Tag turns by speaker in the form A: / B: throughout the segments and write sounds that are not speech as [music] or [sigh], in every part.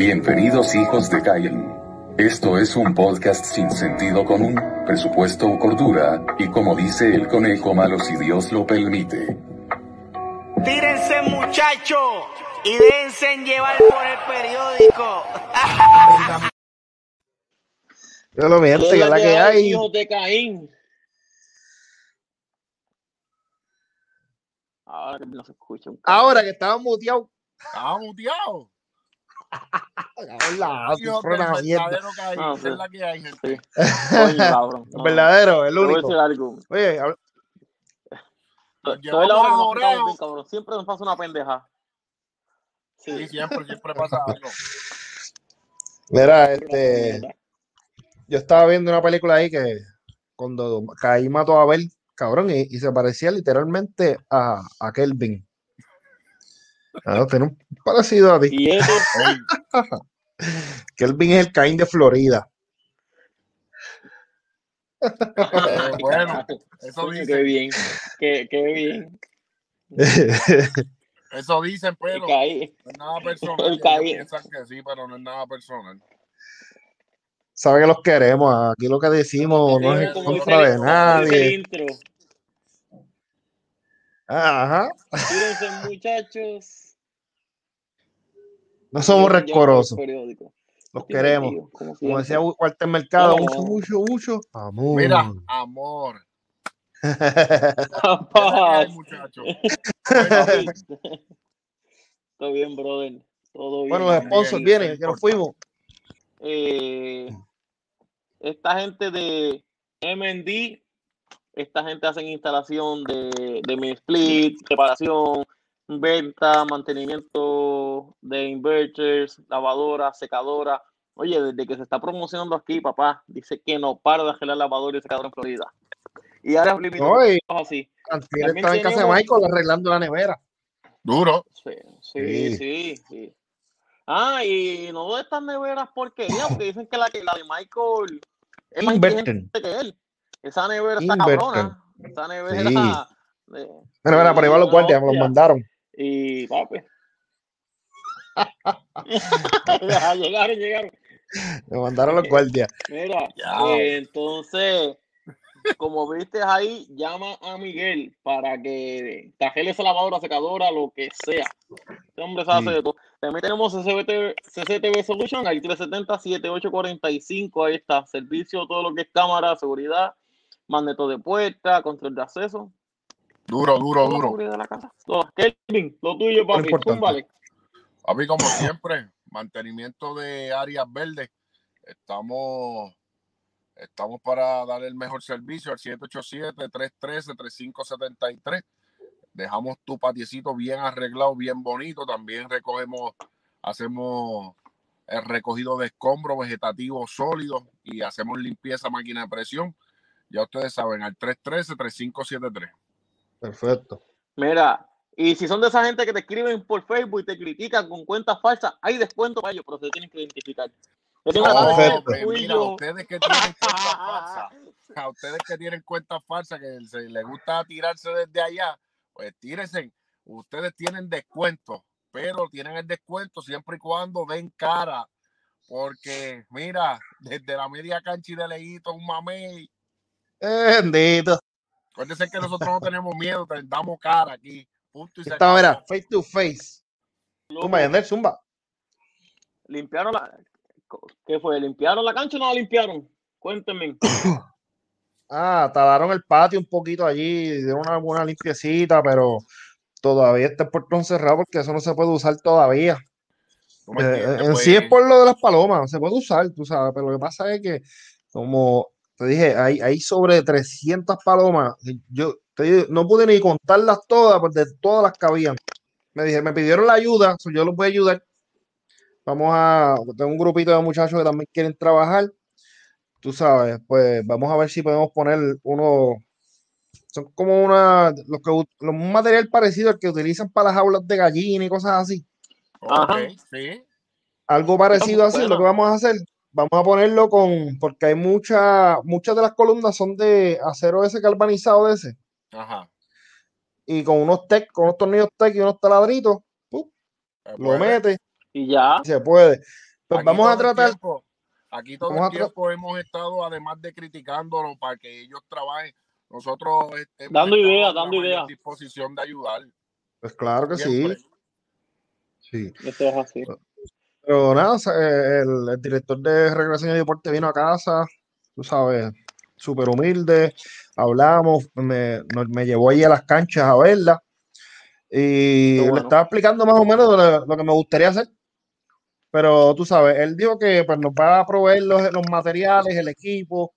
A: Bienvenidos hijos de Cain. Esto es un podcast sin sentido común, presupuesto o cordura, y como dice el conejo malo si Dios lo permite.
B: Tírense muchachos y déjense llevar por el periódico. [laughs]
C: Yo lo miento, que es la que hay.
D: Hijos de Caín. Ahora que no se escucha.
C: Ahora que estaba muteado.
E: Estaba muteado.
C: La
E: Dios
C: fue
E: del
C: una mierda.
E: verdadero Caín, esa
D: sí.
E: es la que hay, gente.
D: Sí. [laughs] Coño, cabrón.
C: El único. Oye,
D: Toda la hora nos bien, cabrón. Siempre nos pasa una pendeja.
E: Sí,
D: Sí.
E: siempre, siempre pasa algo.
C: mira, este, yo estaba viendo una película ahí que cuando Caín mató a Abel, cabrón, y, y se parecía literalmente a, a Kelvin. Ah, tiene un parecido a ti.
D: Y eso, [laughs]
C: Kelvin es el Caín de Florida.
E: Bueno, eso
D: coño, qué bien. Qué, qué bien. [laughs]
E: eso dicen, pero no es nada personal. Piensan que sí, pero no es nada personal.
C: Sabe que los queremos. Aquí lo que decimos no es en
D: Como dice
C: contra de
D: dice
C: nadie.
D: Intro.
C: Ajá.
D: Tírense, muchachos.
C: No somos
D: periódico.
C: Los queremos.
D: como
C: Como decía Walter Mercado, mucho, mucho, mucho amor.
E: Mira, [laughs] amor. ¿Qué es la que
D: Capaz.
E: hay, muchachos? [laughs]
D: Todo bien, brother. Todo bien.
C: bueno, los sponsors
E: bien,
C: vienen, que nos fuimos.
D: Eh, esta gente de MND, esta gente hacen instalación de, de mini split, reparación, venta, mantenimiento de inverters, lavadora, secadora. Oye, desde que se está promocionando aquí, papá, dice que no para de arreglar lavadora y secadora en Florida. Y ahora
C: y
D: así. También
C: estaba en casa de Michael arreglando la nevera.
E: Duro.
D: Sí, sí,
C: Sí.
D: sí, sí. Ah, y no de estas neveras porquerías, porque dicen que la, que la de Michael es más
C: Inverten.
D: inteligente que él. Esa nevera está cabrona. Esa nevera.
C: Sí.
D: de-
C: Mira, mira, por ahí van los guardias, me los mandaron.
D: Y papi. [laughs] Llegaron, llegaron.
C: Me mandaron los guardias.
D: Mira,
E: Ya.
D: eh, entonces, como viste ahí, llama a Miguel para que tajele esa lavadora, secadora, lo que sea. Este hombre se hace
C: Sí.
D: de todo. También tenemos CCTV, CCTV Solution, ahí 370-7845, ahí está. Servicio, todo lo que es cámara, seguridad, magneto de puerta, control de acceso.
E: Duro, duro, duro.
D: seguridad de la casa. Todo. Kelvin, lo tuyo, papi. Zúmbale.
E: A mí, como siempre, mantenimiento de áreas verdes. Estamos, estamos para dar el mejor servicio al 787-313-3573. Dejamos tu patiecito bien arreglado, bien bonito. También recogemos, hacemos el recogido de escombros vegetativos sólidos y hacemos limpieza máquina de presión. Ya ustedes saben, al 313-3573.
C: Perfecto.
D: Mira, y si son de esa gente que te escriben por Facebook y te critican con cuentas falsas, hay descuento para ellos, pero se tienen que identificar. Y
E: mira, ustedes que tienen [laughs] cuentas falsas, a ustedes que tienen cuentas falsas, que se les gusta tirarse desde allá, pues tírense. Ustedes tienen descuento, pero tienen el descuento siempre y cuando den cara. Porque, mira, desde la media cancha y de leguito, un mamey.
C: Bendito.
E: Acuérdense que nosotros no tenemos miedo, te damos cara aquí. Punto y se acabó.
C: mira, face to face. Zumba, Yandel, zumba.
D: limpiaron la. ¿Qué fue? ¿Limpiaron la cancha o no la limpiaron? Cuéntenme. [coughs]
C: Ah, talaron el patio un poquito allí, dieron una buena limpiecita, pero todavía está el portón cerrado porque eso no se puede usar todavía.
E: ¿Tú me
C: Eh, en
E: Pues,
C: sí es por lo de las palomas, se puede usar, tú sabes, pero lo que pasa es que, como te dije, hay, hay sobre 300 palomas. Yo te digo, no pude ni contarlas todas, porque todas las cabían. Me dije, me pidieron la ayuda, so yo los voy a ayudar. Vamos a, tengo un grupito de muchachos que también quieren trabajar. Tú sabes, pues vamos a ver si podemos poner uno, son como una, los que, los- un material parecido al que utilizan para las jaulas de gallina y cosas así
D: Ajá.
E: sí.
C: algo parecido así,
D: bueno.
C: lo que vamos a hacer, vamos a ponerlo con, porque hay mucha, muchas de las columnas son de acero ese galvanizado de ese,
E: Ajá.
C: y con unos tec, con unos tornillos tec y unos taladritos, ¡pum! Lo
E: pues,
C: mete
D: Y ya.
C: y se puede. Pues
E: Aquí
C: vamos a tratar.
E: tiempo- aquí todo el tiempo hemos estado, además de criticándolos para que ellos trabajen, nosotros hemos
D: Dando
E: estado
D: ideas, dando ideas.
E: disposición de ayudar.
C: Pues claro que
E: Siempre.
C: sí. Sí.
D: Esto es así.
C: Pero nada, eh, el, el director de Recreación y Deporte vino a casa, tú sabes, súper humilde, hablamos, me, me llevó allí a las canchas a verla y le estaba explicando más o menos lo, lo que me gustaría hacer. Pero tú sabes, él dijo que pues, nos va a proveer los, los materiales, el equipo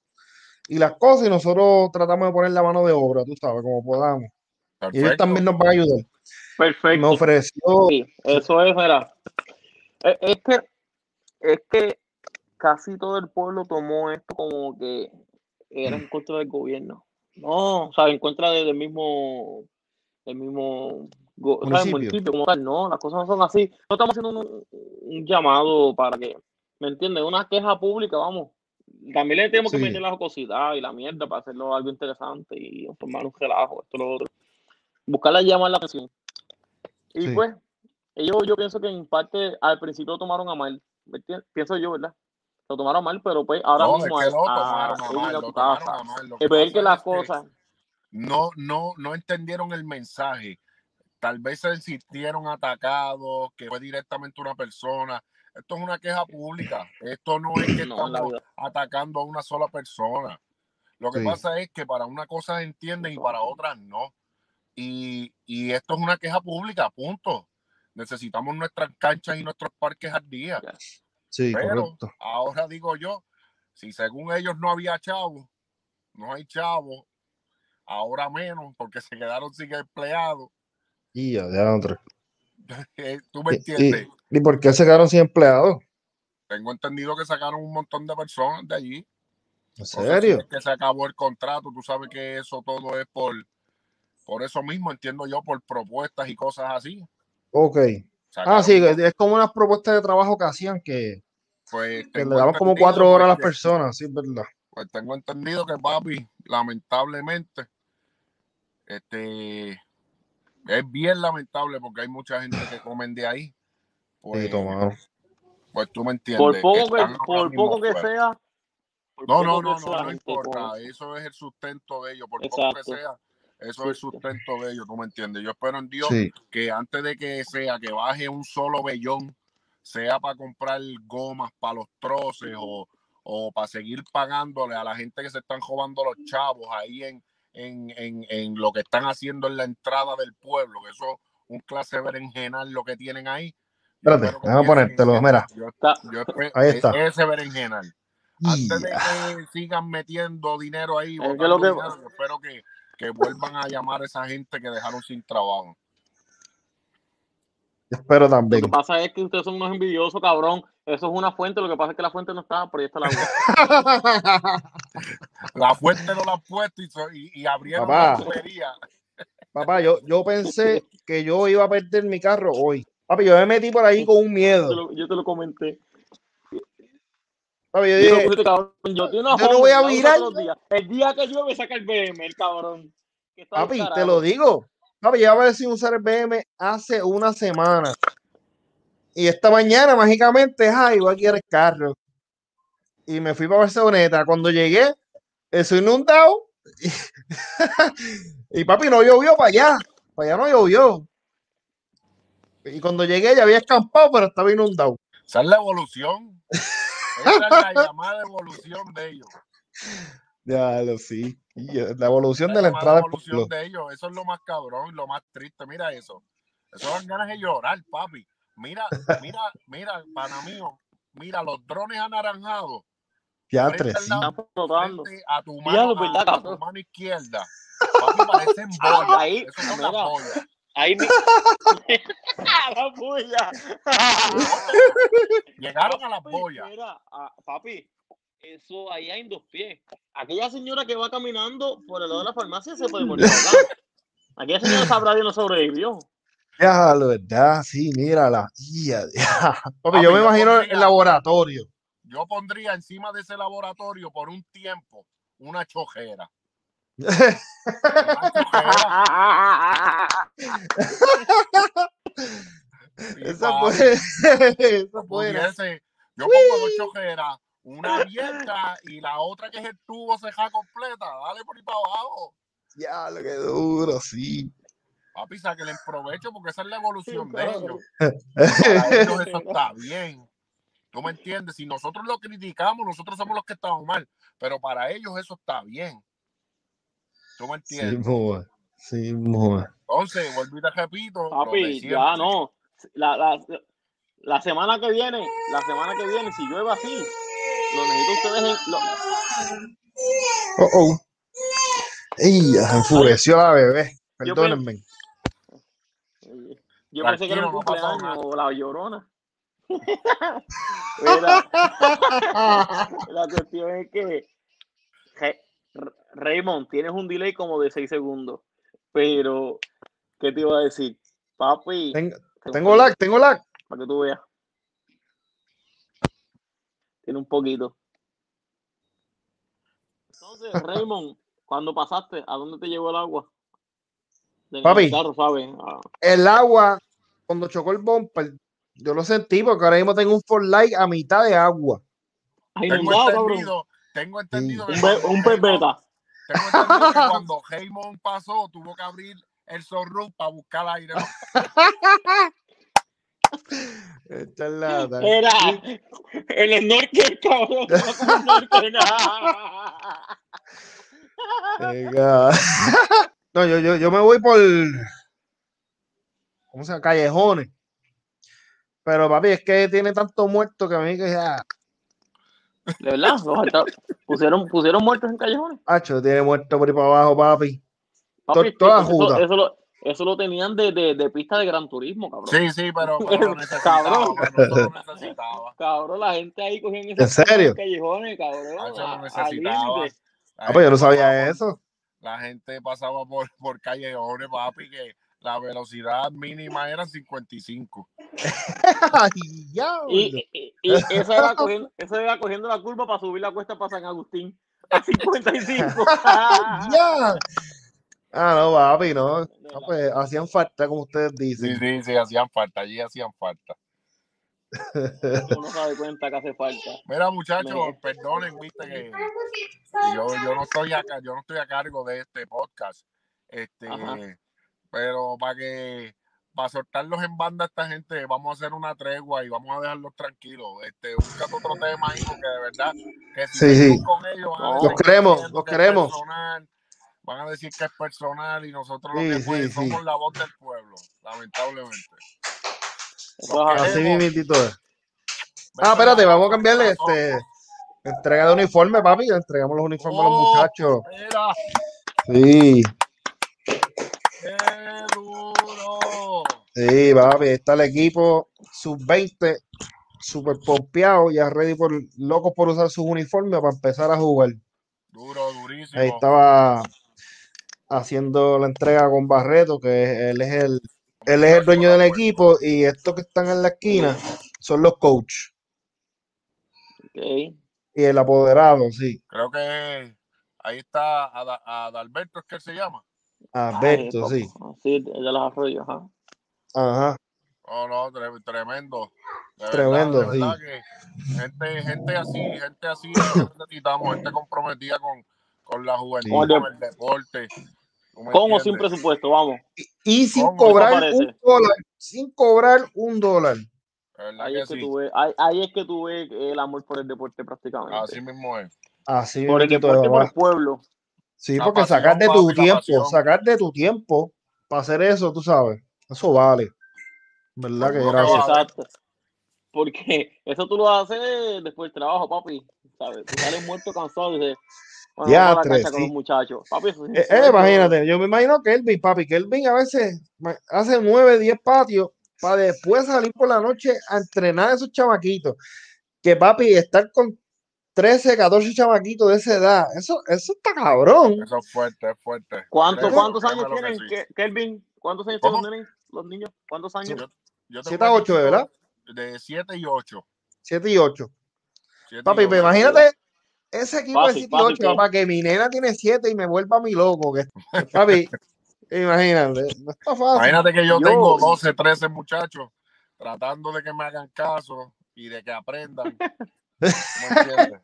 C: y las cosas y nosotros tratamos de poner la mano de obra, tú sabes, como podamos. Y ellos también nos van a ayudar. Me
D: Perfecto.
C: ofreció,
D: Sí, eso es, mira. Es, es que, es que casi todo el pueblo tomó esto como que era en contra del gobierno. No, o sea, en contra de- del mismo, del mismo o sea,
C: Municipio.
D: como tal. No, las cosas no son así. No estamos haciendo un, un llamado para que, ¿me entiendes? Una queja pública, vamos. También le tenemos
C: Sí.
D: que meter la jocosidad y la mierda para hacerlo algo interesante y formar un relajo, esto, lo otro. Buscarla llamar la atención. Y
C: Sí.
D: pues, ellos yo pienso que en parte al principio lo tomaron a mal. Pienso yo, ¿verdad? Lo tomaron mal, pero pues ahora
E: No, es
D: mismo
E: que
D: a- ver que las cosas,
E: no, no, no entendieron el mensaje. Tal vez se sintieron atacados, que fue directamente una persona. Esto es una queja pública. Esto no es que [clears throat]
D: no,
E: estamos atacando a una sola persona. Lo que
C: Sí.
E: pasa es que para una cosa entienden y para otras no. Y, y esto es una queja pública, punto. Necesitamos nuestras canchas y nuestros parques al día.
C: sí,
E: Pero
C: correcto.
E: ahora digo yo, si según ellos no había chavos, no hay chavos, ahora menos porque se quedaron sin empleados.
C: Y ya, ya, otro. [laughs]
E: Eh, ¿Tú me
C: ¿Y,
E: entiendes?
C: y, y por qué se quedaron sin empleados?
E: Tengo entendido que sacaron un montón de personas de allí.
C: ¿En serio?
E: es que se acabó el contrato. Tú sabes que eso todo es por, por eso mismo, entiendo yo, por propuestas y cosas así.
C: Ok. Ah, sí, es como unas propuestas de trabajo que hacían que,
E: pues,
C: que le daban como cuatro horas a las personas, sí, es verdad.
E: Pues tengo entendido que papi, lamentablemente, este es bien lamentable porque hay mucha gente que comen de ahí. Pues,
C: Sí,
E: pues tú me entiendes.
D: Por poco que, por poco que sea, por
E: No,
D: poco
E: no,
D: que
E: no,
D: sea,
E: no, no importa. Eso es el sustento de ellos, por poco que sea. Eso es sustento de ellos, tú me entiendes. Yo espero en Dios
C: Sí,
E: que antes de que sea que baje un solo vellón, sea para comprar gomas para los troces o, o para seguir pagándole a la gente que se están robando los chavos ahí en, en, en, en lo que están haciendo en la entrada del pueblo, que eso es un clase berenjenal lo que tienen ahí.
C: Espérate, déjame ponértelo, mira.
E: Yo, yo espero-
C: Ahí está.
E: e- Ese berenjenal. Antes de que sigan metiendo dinero ahí,
D: Es que lo que-
E: dinero, yo espero que, que vuelvan a llamar a esa gente que dejaron sin trabajo.
C: Espero
D: Lo
C: también.
D: que pasa es que ustedes son unos envidiosos, cabrón. Eso es una fuente, lo que pasa es que la fuente no está, pero ahí está la agua. [laughs]
E: La fuente no la han puesto y, y, y abrieron
C: Papá.
E: la tubería.
C: Papá, yo, yo pensé [laughs] que yo iba a perder mi carro hoy. Papi, yo me metí por ahí con un
D: Yo te
C: miedo.
D: lo, yo te lo comenté.
C: Papi, yo dije,
D: cabrón, yo,
C: no voy a virar.
D: todos los días. El día que llueve saca el BM, el cabrón.
C: Papi, te lo digo. Papi, ya voy a decir usar el BM hace una semana. Y esta mañana, mágicamente, ay, voy a quitar el carro. Y me fui para Barceloneta. Cuando llegué, eso inundado. [laughs] Y, papi, no llovió para allá. Para allá no llovió. Y cuando llegué ya había escampado, pero estaba inundado.
E: Esa es la evolución. [laughs] Esa es la llamada evolución de ellos.
C: Ya lo sí. Y, eh, La evolución
E: La
C: de la entrada del
E: evolución
C: pueblo.
E: de ellos. Eso es lo más cabrón, lo más triste. Mira eso. Eso dan ganas de llorar, papi. Mira, mira, mira, pana mío. Mira, los drones anaranjados.
C: Ya tres, sí.
E: a tu
D: Ya,
E: mano,
D: verdad,
E: a- a tu mano izquierda. Papi, parecen bolas. [laughs]
D: Ahí,
E: Eso son las bolas.
D: Ahí me. [laughs] ¡La bulla! [laughs]
E: Llegaron a las
D: Papi,
E: boyas.
D: Mira, ah, papi, eso ahí hay en dos pies. Aquella señora que va caminando por el lado de la farmacia se puede morir. [laughs] Aquella señora sabrá Dios no sobrevivió.
C: Ya, lo verdad, sí, mírala. Ya, ya. Papi,
E: Papi,
C: yo me
E: yo
C: imagino
E: pondría-
C: el laboratorio.
E: Yo pondría encima de ese laboratorio por un tiempo una chojera.
C: Esa puede, esa
E: pudiese, Yo pongo dos chojeras, una abierta y la otra que es el tubo ceja completa. Dale por ahí para abajo.
C: Ya, lo que duro, sí.
E: Papi, que le provecho porque esa es la evolución de
D: claro.
E: ellos. [laughs] Para ellos eso está bien. ¿Tú me entiendes? Si nosotros lo criticamos, nosotros somos los que estamos mal. Pero para ellos eso está bien. ¿Tú me
C: Sí,
E: entiendes?
C: Sí, moa.
E: Entonces, vuelvo y te repito.
D: Papi, ya no. La, la, la semana que viene, la semana que viene, si llueve así, lo necesito ustedes en. Lo,
C: Oh, oh. Se enfureció la bebé. Perdónenme.
D: yo pensé que era un
E: no
D: cumpleaños o la llorona. [laughs] [laughs] La cuestión es que Raymond, tienes un delay como de 6 segundos. Pero, ¿qué te iba a decir? Papi,
C: Tengo, tengo lag, tengo lag.
D: para que tú veas. Tiene un poquito. Entonces, [laughs] Raymond, cuando pasaste, ¿a dónde te llevó el agua? Del
C: Papi.
D: carro, ¿sabes? Ah,
C: El agua, cuando chocó el bumper, yo lo sentí porque ahora mismo tengo un for light a mitad de agua.
D: Ay,
E: Tengo entendido, tengo entendido que
D: Un, un pepeta.
E: Tengo entendido que [laughs] cuando Raymond pasó, tuvo que abrir el sunroof para buscar aire.
C: Esta es la-
D: Era el snorkel, cabrón.
C: Venga. No, yo, yo, yo me voy por. ¿Cómo se llama? Callejones. Pero papi, es que tiene tanto muerto que a mí que ya.
D: De verdad, los pusieron, pusieron muertos en callejones.
C: Hacho, tiene muerto por ahí para abajo, papi.
D: Papi,
C: To- toda
D: eso,
C: juda.
D: eso lo, eso lo tenían de, de, de pista de Gran Turismo, cabrón.
E: Sí, sí, pero, pero lo necesitaba.
D: Cabrón.
E: pero no lo necesitaba.
D: Cabrón, la gente ahí cogiendo
C: ¿En serio?
D: callejones, cabrón.
E: Ah, eso lo
D: a- al
E: necesitaba.
C: Ah, pues yo no sabía eso.
E: La gente pasaba por, por callejones, papi, que la velocidad mínima era 55. [laughs]
C: Ay, ya,
D: Y, y, y esa, era cogiendo, esa era cogiendo la curva para subir la cuesta para San Agustín a 55. [laughs]
C: ya. Ah, no, papi, no. No, pues hacían falta, como ustedes
E: Sí,
C: dicen.
E: sí, sí, hacían falta, allí hacían falta.
D: Uno se da cuenta que hace falta.
E: Mira, muchachos,
D: Me-
E: perdonen, viste que yo, yo no estoy acá, yo no estoy a cargo de este podcast. Este,
D: Ajá.
E: Pero para que para soltarlos en banda a esta gente, vamos a hacer una tregua y vamos a dejarlos tranquilos. Este, busca otro tema ahí, porque de verdad que si
C: Sí,
E: seguimos
C: sí.
E: con ellos,
D: Los
C: queremos, los
E: que
C: queremos.
E: personal, van a decir que es personal y nosotros lo
C: Sí,
E: que
C: sí,
E: pues,
C: sí.
E: somos la voz del pueblo, lamentablemente.
D: Así.
C: Es. Ah, espérate, vamos a cambiarle este. Entrega de uniforme, papi. Entregamos los uniformes a los
E: Oh.
C: muchachos.
E: Mira,
C: Sí, sí, papi. Ahí está el equipo sub-20, super pompeado, ya ready por locos por usar sus uniformes para empezar a jugar.
E: Duro, durísimo.
C: Ahí estaba haciendo la entrega con Barreto, que él es el, él es el dueño del equipo, y estos que están en la esquina son los coaches
D: Ok.
C: y el apoderado, sí.
E: Creo que ahí está Ada- Adalberto, es que él se llama.
C: Alberto,
D: Ay,
C: sí.
D: Sí, de los arroyos, ajá.
C: Ajá.
E: Oh, no, tre- tremendo. De
C: Tremendo,
E: verdad, de verdad que gente, gente así, gente así necesitamos, gente comprometida con, con la juventud,
D: Sí.
E: con el deporte. ¿Tú me
D: Con o sin presupuesto, vamos.
C: Y sin
E: ¿Cómo?
C: cobrar un dólar, sin cobrar un dólar.
D: Ahí
E: que
D: es que
E: sí.
D: tú ves, ahí, ahí es que tú ves el amor por el deporte prácticamente.
E: Así mismo es.
C: Así
D: por el deporte
C: es,
D: y por el pueblo.
C: Sí,
E: La
C: porque
E: pasión,
C: sacar de tu tiempo, sacar de tu tiempo para hacer eso, tú sabes, eso vale. ¿Verdad que
E: vale.
D: Exacto. Porque [laughs] eso tú lo haces después del trabajo, papi. ¿Sabes? Tú sales muerto, cansado y dices, bueno,
C: Ya,
D: a la
C: tres,
D: cancha con
C: sí.
D: los muchachos. Papi, eso
C: Eh, eh, imagínate, yo me imagino que Elvin, papi, que Elvin a veces hace nueve, diez patios para después salir por la noche a entrenar a esos chamaquitos. Que papi, estar con 13, 14 chamaquitos de esa edad, eso, eso está cabrón.
E: Eso es fuerte, es fuerte.
D: ¿Cuánto- ¿Cuántos años tienen,
E: sí.
D: Ke- Kelvin? ¿Cuántos años
E: ¿Cómo?
D: tienen los nenes, los niños? ¿Cuántos años?
E: Yo, yo tengo
C: 7 a 8,
E: un
C: ¿verdad?
E: De 7 y 8.
C: 7 y 8.
E: Siete
C: Papi,
E: y ocho.
C: imagínate ese equipo
D: Fácil,
C: de 7 y
D: fácil
C: 8,
D: que-
C: papá, que mi nena tiene 7 y me vuelva a mi loco. Que, papi, [laughs] imagínate, no está fácil.
E: Imagínate que yo,
D: Yo-
E: tengo 12, 13 muchachos tratando de que me hagan caso y de que aprendan. [laughs] ¿tú me entiendes?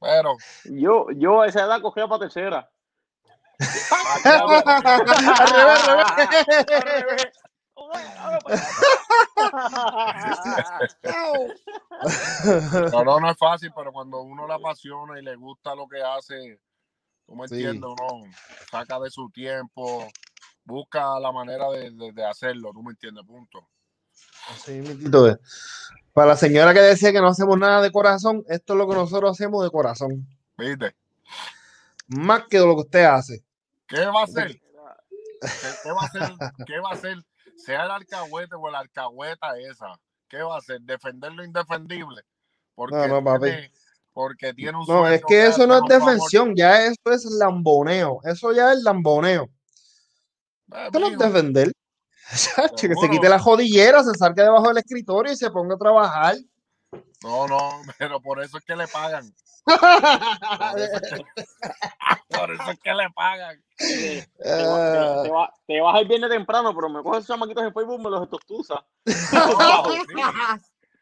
E: Pero
D: Yo, yo a esa edad cogía para tercera.
E: Acá,
C: Al revés, al revés. [laughs]
E: no, no, no es fácil, pero cuando uno le apasiona y le gusta lo que hace, tú me
C: Sí.
E: entiendes, uno saca de su tiempo, busca la manera de, de- de hacerlo, tú me entiendes, punto.
C: Sí. Para la señora que decía que no hacemos nada de corazón, esto es lo que nosotros hacemos de corazón.
E: ¿Viste?
C: Más que lo que usted hace.
E: ¿Qué va a hacer? ¿Qué, va a hacer? ¿Qué va a hacer? Sea el alcahuete o la alcahueta esa. ¿Qué va a hacer? Defender lo indefendible. Porque,
C: No, no, papi.
E: tiene, porque tiene un
C: No, es que eso no es defensión, ya eso es lamboneo. Eso ya es lamboneo. Esto no es defender. [laughs] Que se quite la jodillera, se salga debajo del escritorio y se ponga a trabajar.
E: No, no, [laughs] pero por eso es que le pagan. Por eso es que, [laughs] por eso es que le pagan.
D: Te, te, te va- te vas el viernes temprano, pero me coges esos chamaquitos en Facebook, me los estostuza. [laughs]
E: No, sí.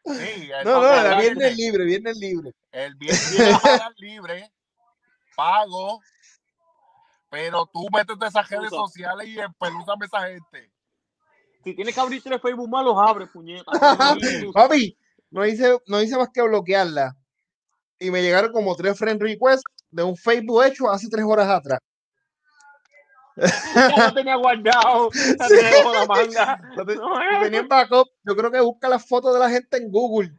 E: Sí, el,
C: No, no,
E: el
C: viernes libre, viernes libre.
E: el viernes libre, pago, pero tú métete a esas redes sociales y empelúzame a esa gente.
D: Si tienes que abrir tres Facebook más, los abres, puñeta.
C: Papi, no hice, no hice más que bloquearla. Y me llegaron como tres friend requests de un Facebook hecho hace tres horas atrás.
D: ya lo tenía guardado, [laughs] tenía bajo la manga. No, eh.
C: tenía en backup. Yo creo que busca las fotos de la gente en Google.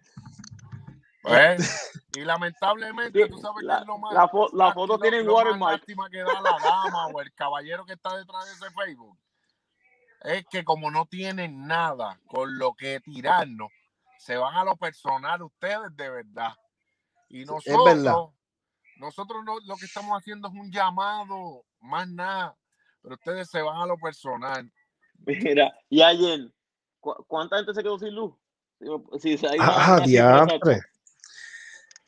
E: Pues, [laughs] y lamentablemente, tú sabes que
D: La-
E: es lo más.
D: la fo- la foto
E: lo-
D: tiene watermark.
E: lástima que da la dama o el caballero que está detrás de ese Facebook. Es que como no tienen nada con lo que tirarnos, se van a lo personal ustedes de verdad. Y
C: verdad.
E: nosotros, nosotros no- lo que estamos haciendo es un llamado, más nada. Pero ustedes se van a lo personal.
D: Mira, y ayer, ¿cu- ¿cuánta gente se quedó sin luz? Si, si se ha ido
C: Ah, diantre.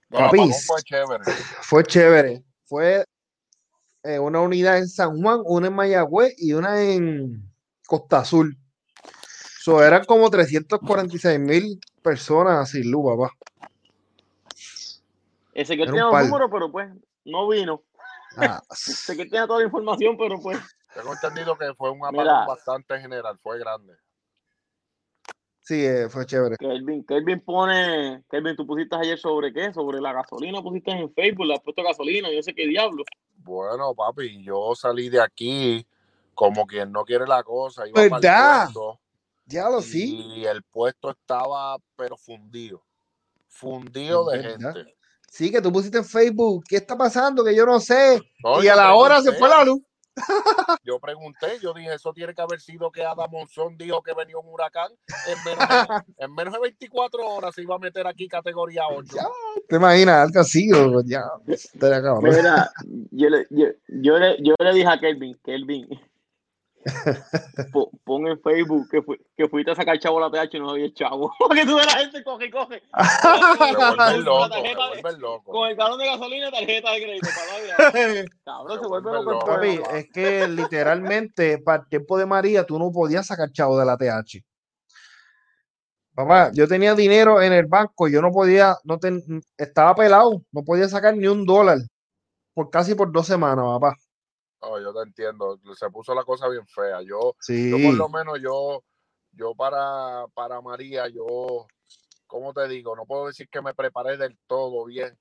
C: Papi.
E: apagón fue chévere.
C: Fue chévere. Fue eh, una unidad en San Juan, una en Mayagüez y una en Costa Azul. So, eran como 346 mil personas sin luz, papá.
D: Ese que tiene los números, pero pues no vino.
C: Ah, [laughs]
D: Sé que tiene toda la información, pero pues
E: Tengo entendido que fue un apagón bastante general, fue grande.
C: sí, eh, fue chévere.
D: Kelvin, Kelvin pone, Kelvin, tú pusiste ayer sobre qué, sobre la gasolina, pusiste en Facebook, le has puesto gasolina, yo sé qué diablo.
E: Bueno, papi, yo salí de aquí como quien no quiere la cosa. Iba para el
C: ¿Verdad? Ya lo sí.
E: Y el puesto estaba, pero fundido. Fundido
C: Es
E: de
C: verdad.
E: gente.
C: Sí, que tú pusiste en Facebook. ¿Qué está pasando? Que yo no sé.
E: No,
C: y a la hora se fue la luz. [laughs]
E: Yo pregunté, yo dije, eso tiene que haber sido que Adam Monzón dijo que venía un huracán. En menos de, [laughs] en menos de 24 horas se iba a meter aquí categoría 8.
C: Ya. ¿Te imaginas? Algo así. Ya. cabrón.
D: Mira, yo le, yo, yo le, yo le dije a Kelvin, Kelvin, pon en Facebook que, fui- que fuiste a sacar chavo a la TH y no había chavo. [laughs] Porque tú ves la gente coge y coge. [laughs]
E: Loco.
D: Con el galón de gasolina y tarjeta de crédito. [laughs] Cabrón,
E: Se
D: se vuelve
E: vuelve
D: loco.
C: Papi, es que literalmente para el tiempo de María tú no podías sacar chavo de la TH. Papá, yo tenía dinero en el banco, yo no podía, no ten- estaba pelado, no podía sacar ni un dólar por casi por dos semanas, papá.
E: No, yo te entiendo. Se puso la cosa bien fea. Yo,
C: Sí,
E: yo por lo menos yo, yo para, para María, yo, ¿cómo te digo? No puedo decir que me preparé del todo bien,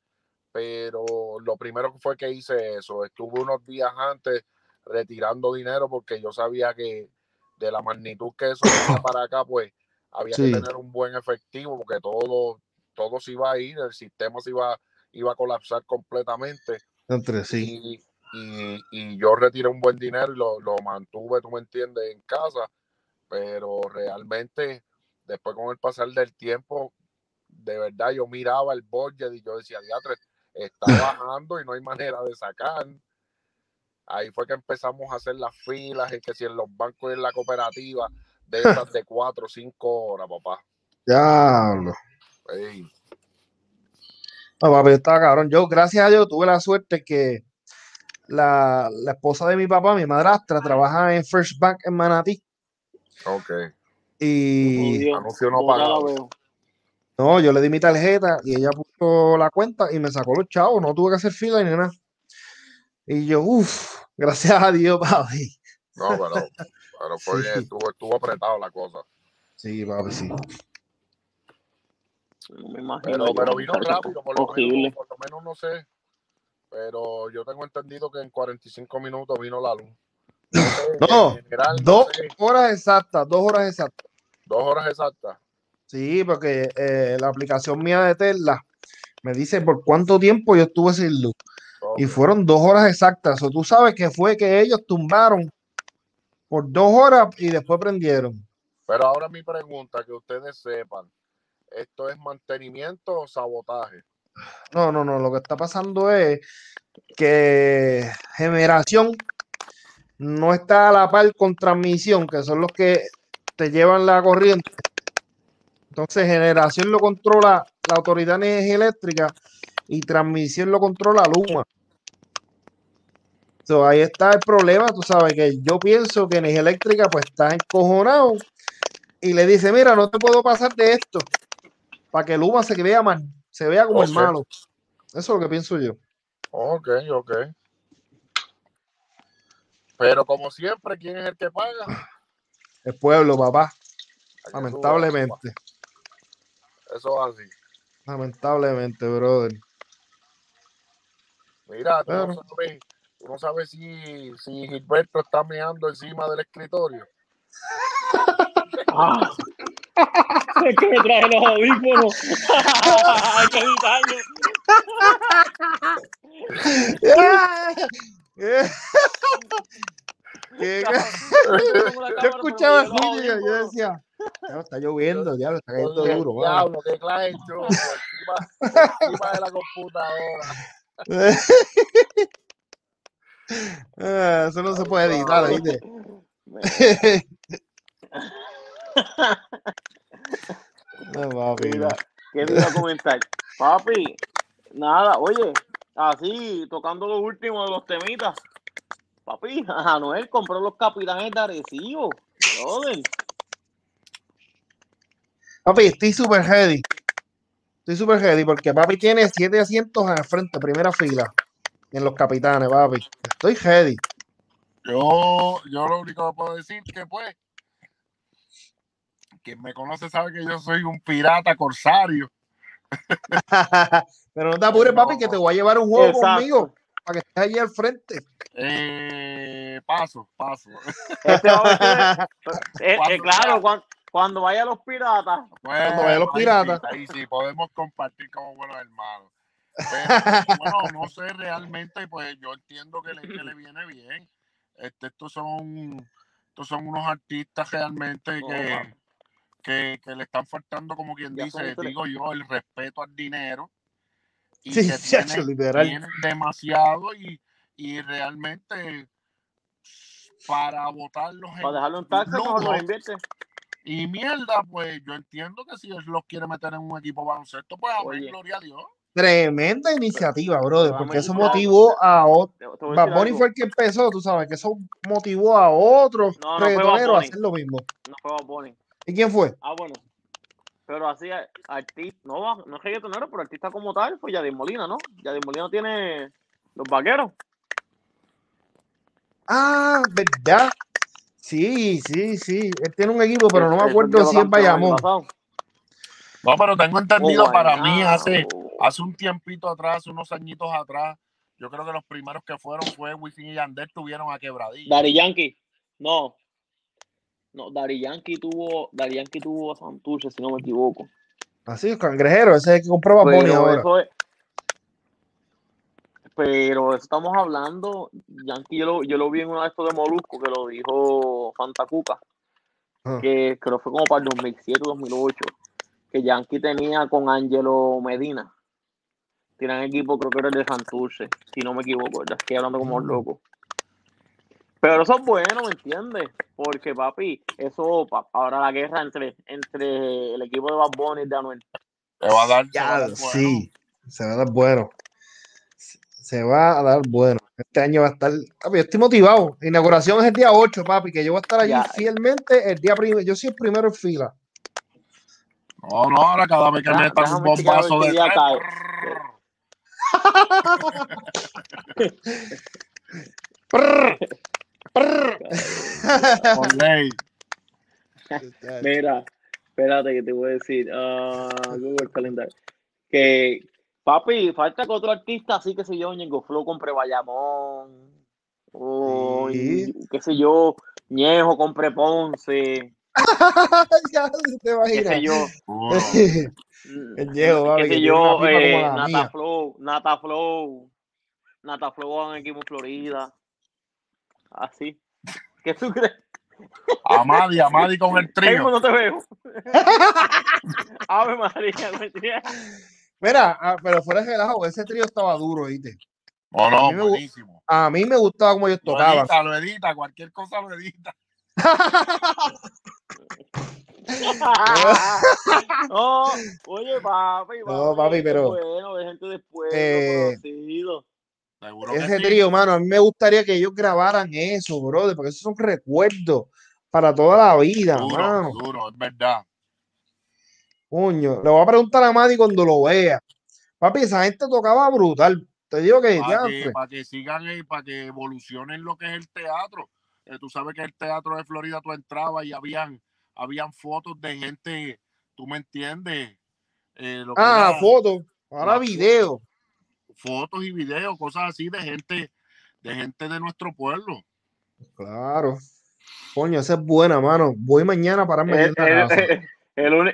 E: pero lo primero que fue que hice eso, estuve unos días antes retirando dinero porque yo sabía que de la magnitud que eso venía [coughs] para acá, pues había
C: Sí.
E: que tener un buen efectivo porque todo, todo se iba a ir, el sistema se iba, iba a colapsar completamente
C: entre sí.
E: y, y, y yo retiré un buen dinero y lo, lo mantuve, tú me entiendes, en casa, pero realmente después con el pasar del tiempo, de verdad yo miraba el budget y yo decía, diatre, está [laughs] bajando y no hay manera de sacar. Ahí fue que empezamos a hacer las filas, y que si en los bancos y en la cooperativa, de esas de [laughs] cuatro o cinco horas, papá.
C: Diablo.
E: Ey,
C: No, papi, estaba cabrón. Yo, gracias a Dios, tuve la suerte que la, la esposa de mi papá, mi madrastra, trabaja en First Bank en Manatí.
E: ok.
C: Y.
E: Anuncio no pagado.
C: No, yo le di mi tarjeta y ella puso la cuenta y me sacó los chavos, no tuve que hacer fila ni nada. Y yo, uff, gracias a Dios, [laughs] papi.
E: No, pero, pero fue bien,
C: Sí.
E: estuvo, estuvo apretado la cosa.
C: Sí, papi, sí.
D: No me imagino.
E: Pero, vino rápido, por lo, menos, por lo menos no sé. Pero yo tengo entendido que en 45 minutos vino la luz. [clears throat] No,
C: Dos
E: sé,
C: horas exactas, dos horas exactas.
E: dos horas exactas.
C: Sí, porque eh, la aplicación mía de Tesla me dice por cuánto tiempo yo estuve sin luz. Y fueron dos horas exactas. O tú sabes que fue que ellos tumbaron por dos horas y después prendieron.
E: Pero ahora mi pregunta, que ustedes sepan, ¿esto es mantenimiento o sabotaje?
C: No, no, no. Lo que está pasando es que generación no está a la par con transmisión, que son los que te llevan la corriente. Entonces, generación lo controla la Autoridad de Energía Eléctrica y transmisión lo controla Luma. So, ahí está el problema, tú sabes que yo pienso que Energía Eléctrica pues está encojonado y le dice, mira, no te puedo pasar de esto para que Luma se vea mal, se vea como malo. Eso es lo que pienso yo.
E: Ok, ok. Pero como siempre, ¿quién es el que paga?
C: El pueblo, papá, lamentablemente.
E: Eso es así.
C: lamentablemente, brother.
E: Mira, tú no sabes, tú no sabes si, si Gilberto está meando encima del escritorio.
D: Ah. [laughs] [laughs] [laughs] Es [laughs] que me traje los audífonos. [laughs] Hay que [laughs]
C: yo escuchaba así, yo, yo decía, "Diablo, está lloviendo, diablo, está cayendo
E: Oye,
C: duro. mano".
E: diablo, qué clase yo, encima, encima de la computadora.
C: Ah, Eso no se puede editar, ¿viste? No, papi,
D: Mira, ¿qué te iba a comentar? Papi, nada, oye, así, tocando lo último de los temitas. Papi, [laughs] Anuel compró los capitanes de Arecibo. Brother.
C: Papi, estoy super heavy. Estoy super heavy porque papi tiene siete asientos al frente, primera fila, en los capitanes, papi. Estoy heavy.
E: Yo, yo lo único que puedo decir que pues, quien me conoce sabe que yo soy un pirata corsario. [laughs]
C: Pero no te apures, papi, que te voy a llevar un juego
D: Exacto.
C: conmigo para que estés allí al frente.
E: Eh, paso, paso.
D: Este eh, [laughs] eh,
E: Cuando
D: claro,
E: sea.
D: cuando, cuando vaya a los piratas.
E: Bueno,
C: vaya los
E: ahí
C: piratas.
E: ahí sí, podemos compartir como buenos hermanos. Pero, [laughs] bueno, no sé realmente, pues yo entiendo que le, que le viene bien. Este, estos son estos son unos artistas realmente que. Que, que le están faltando, como quien
D: Ya
E: dice, digo yo, el respeto al dinero. Y
C: Sí,
E: que [laughs] tienen,
C: literal.
E: tienen demasiado y, y realmente para votarlos
D: Para dejarlo en taxi, mejor
E: nulos
D: los invierte.
E: y mierda, pues yo entiendo que si él los quiere meter en un equipo baloncesto, pues amén,
D: Oye.
E: gloria a Dios.
C: Tremenda iniciativa, brother, porque eso motivó a
D: a
C: Bad Bunny fue el que empezó, tú sabes, que eso motivó a otros
D: No, no
C: a hacer lo mismo.
D: No fue Bad Bunny.
C: ¿Y quién fue?
D: Ah, bueno. Pero así, artista, no, no es reggaetonero, pero artista como tal, fue Yadier Molina, ¿no? Yadier Molina tiene los vaqueros.
C: Ah, ¿verdad? Sí, sí, sí. Él tiene un equipo, pero no me acuerdo si es Bayamón.
E: No, pero tengo entendido
D: Oh,
E: para mí hace, hace un tiempito atrás, hace unos añitos atrás, yo creo que los primeros que fueron fue Wisin y Yandel tuvieron a quebradilla.
D: Dari Yankee, no. No, Dari Yankee tuvo, Dari Yankee tuvo a Santurce, si no me equivoco.
C: Así, cangrejero, ese es el que compró
D: Pero
C: ahora.
D: eso es. Pero eso estamos hablando. Yankee, yo lo, yo lo vi en uno de estos de Molusco que lo dijo Fantacuca,
C: Ajá.
D: que creo que fue como para el 2007 2008. Que Yankee tenía con Angelo Medina. Tienen equipo, creo que era el de Santurce, si no me equivoco, ¿verdad? Estoy hablando como
C: Mm.
D: loco. Pero eso es bueno, ¿me entiendes? Porque, papi, eso, pa- ahora la guerra entre, entre el equipo de Bad Bunny y de Anuel.
E: Te va a dar, te va a dar bueno.
C: sí, se va a dar bueno. Se va a dar bueno. Este año va a estar. Papi, yo estoy motivado. La inauguración es el día 8, papi, que yo voy a estar allí
D: Ya.
C: fielmente el día primero. Yo soy el primero en fila.
E: No, no, ahora cada vez que
D: Déjame
E: metan un bombazo de [laughs] [laughs]
D: Mira, espérate que te voy a decir. ah, Google Calendar. Que, papi, falta que otro artista así, que sé yo, Ñengo Flow compre Bayamón. O,
C: Sí.
D: qué sé yo, Ñejo compre Ponce. [laughs]
C: ya te
D: Qué
C: imaginas.
D: sé yo.
E: Seguro. [laughs]
C: El Ñejo, papi,
D: qué
C: que
D: sé yo, eh, Nata
C: mía.
D: Flow, Nata Flow. Nata Flow un equipo en Florida. Así. ¿Qué tú crees?
E: Amadi, Amadi con el
D: Hey,
E: trío.
D: no te veo. [laughs] Ave María, mentira.
C: Mira, ah, pero fuera de relajo, ese trío estaba duro, ¿viste?
E: No,
C: A
E: no, buenísimo.
C: A mí me gustaba cómo ellos
E: Lo
C: tocaban.
E: edita, lo edita, cualquier cosa lo edita. [laughs]
D: no, oye, papi,
C: No, papi, pero,
D: Bueno, de gente después,
C: eh.
E: Seguro
C: Ese
E: sí.
C: trío, mano, a mí me gustaría que ellos grabaran eso, brother, porque esos son recuerdos para toda la vida,
E: Duro,
C: mano.
E: duro, es verdad.
C: Coño, le voy a preguntar a Madi cuando lo vea. Papi, esa gente tocaba brutal. Te digo que,
E: Para que, para que sigan y para que evolucionen lo que es el teatro. Eh, tú sabes que el teatro de Florida tú entrabas y habían, habían fotos de gente, tú me entiendes, Eh, lo que
C: Ah, fotos, ahora video.
E: Fotos y videos, cosas así de gente, de gente de nuestro pueblo.
C: Claro. Coño, esa es buena, mano. Voy mañana para pararme
D: El,
C: en la
D: el-
C: casa.
D: el- el uni-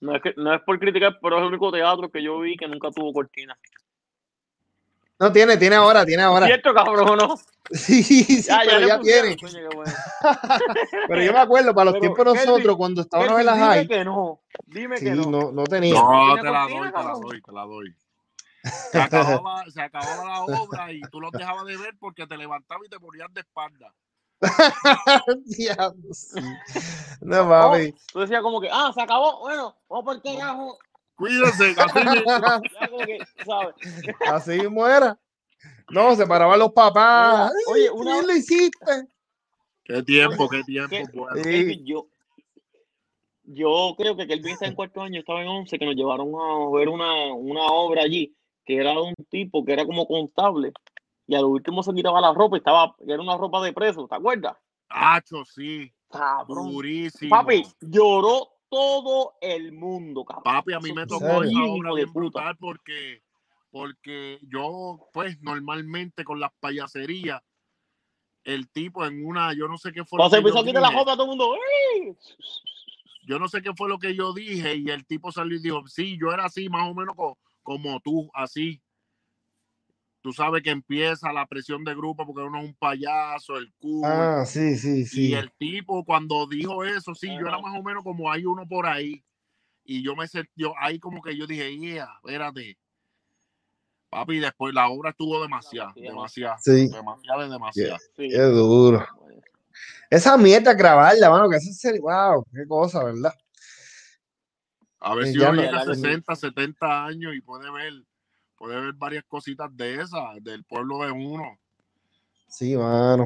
D: no, es que, no es por criticar, pero es el único teatro que yo vi que nunca tuvo cortina.
C: No, tiene, tiene ahora, tiene ahora.
D: ¿Cierto, cabrón, o no? [laughs]
C: Sí, sí,
D: Ya, ya
C: pero ya
D: pusieron,
C: tiene.
D: coño, qué bueno. [laughs]
C: Pero yo me acuerdo, para los
D: Pero,
C: tiempos nosotros, cuando estábamos en
D: Kelvin,
C: las
D: dime
C: high,
D: que no. Dime
C: sí,
D: que no.
C: no, no tenía.
E: No,
D: ¿Tiene
E: te la
D: cortina,
E: doy, te la doy, te la doy. Se acababa, [laughs] se acababa la obra y tú los dejabas de ver porque te levantabas y te ponías de espalda. [laughs]
C: Diablo, sí. No, papi.
D: Tú decías como que, ah, se acabó. Bueno, vamos por el carajo.
E: Cuídense, así mismo. [laughs]
C: Así mismo era. No, se paraban los papás.
D: Mira, oye, una-
C: ¿qué bien lo hiciste?
E: Qué tiempo, qué tiempo.
D: ¿Qué?
C: Sí.
D: Yo, yo creo que Kelvin está en cuarto año, estaba en 11, que nos llevaron a ver una, una obra allí, que era un tipo que era como contable, y al último se quitaba la ropa y estaba, era una ropa de preso, ¿te acuerdas?
E: Hacho, sí,
D: Cabrón.
E: durísimo.
D: Papi, lloró todo el mundo, cabrón.
E: Papi, a mí me
C: ¿En
E: tocó esa obra
D: de
E: bien brutal porque, porque yo, pues, normalmente con las payaserías, el tipo en una, yo no sé qué fue
D: Cuando se empezó a quitar la ropa, todo el mundo, ¡ay!
E: yo no sé qué fue lo que yo dije y el tipo salió y dijo, sí, yo era así, más o menos como tú, así. Tú sabes que empieza la presión de grupo porque uno es un payaso, el cool.
C: Ah, sí, sí,
E: Y
C: sí.
E: el tipo cuando dijo eso, sí, yo era más o menos como hay uno por ahí. Y yo me sentí, yo, ahí como que yo dije, yeah, espérate. Papi, después la obra estuvo demasiado, demasiado,
C: Sí.
E: demasiado, de demasiado.
D: Sí.
C: Qué duro. Esa mierda grabarla, mano, que eso es serio. Wow, qué cosa, ¿verdad?
E: A ver
C: Eh,
E: si uno
C: no-
E: llega a
D: ya no-
E: 60, 70 años y puede ver, puede ver varias cositas de esas, del pueblo de uno.
C: Sí, mano.